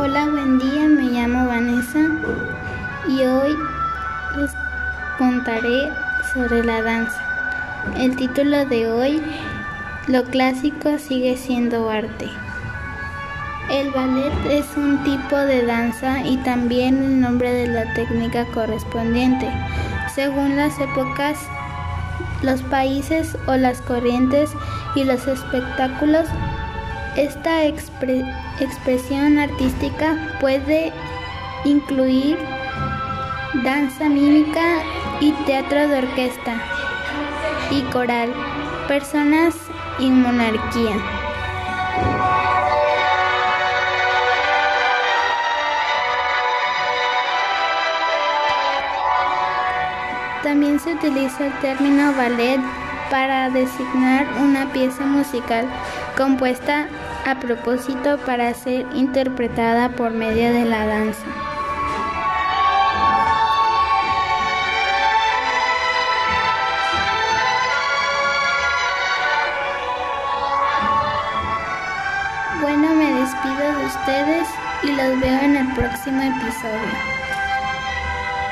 Hola, buen día, me llamo Vanessa y hoy les contaré sobre la danza. El título de hoy, Lo clásico sigue siendo arte. El ballet es un tipo de danza y también el nombre de la técnica correspondiente. Según las épocas, los países o las corrientes y los espectáculos, esta expresión artística puede incluir danza mímica y teatro de orquesta y coral, personas y monarquía. También se utiliza el término ballet para designar una pieza musical compuesta a propósito para ser interpretada por medio de la danza. Bueno, me despido de ustedes y los veo en el próximo episodio.